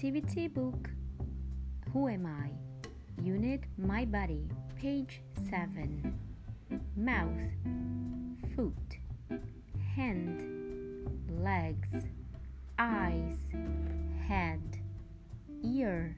Activity Book. Who Am I? Unit My Body, page 7. Mouth, foot, hand, legs, eyes, head, ear,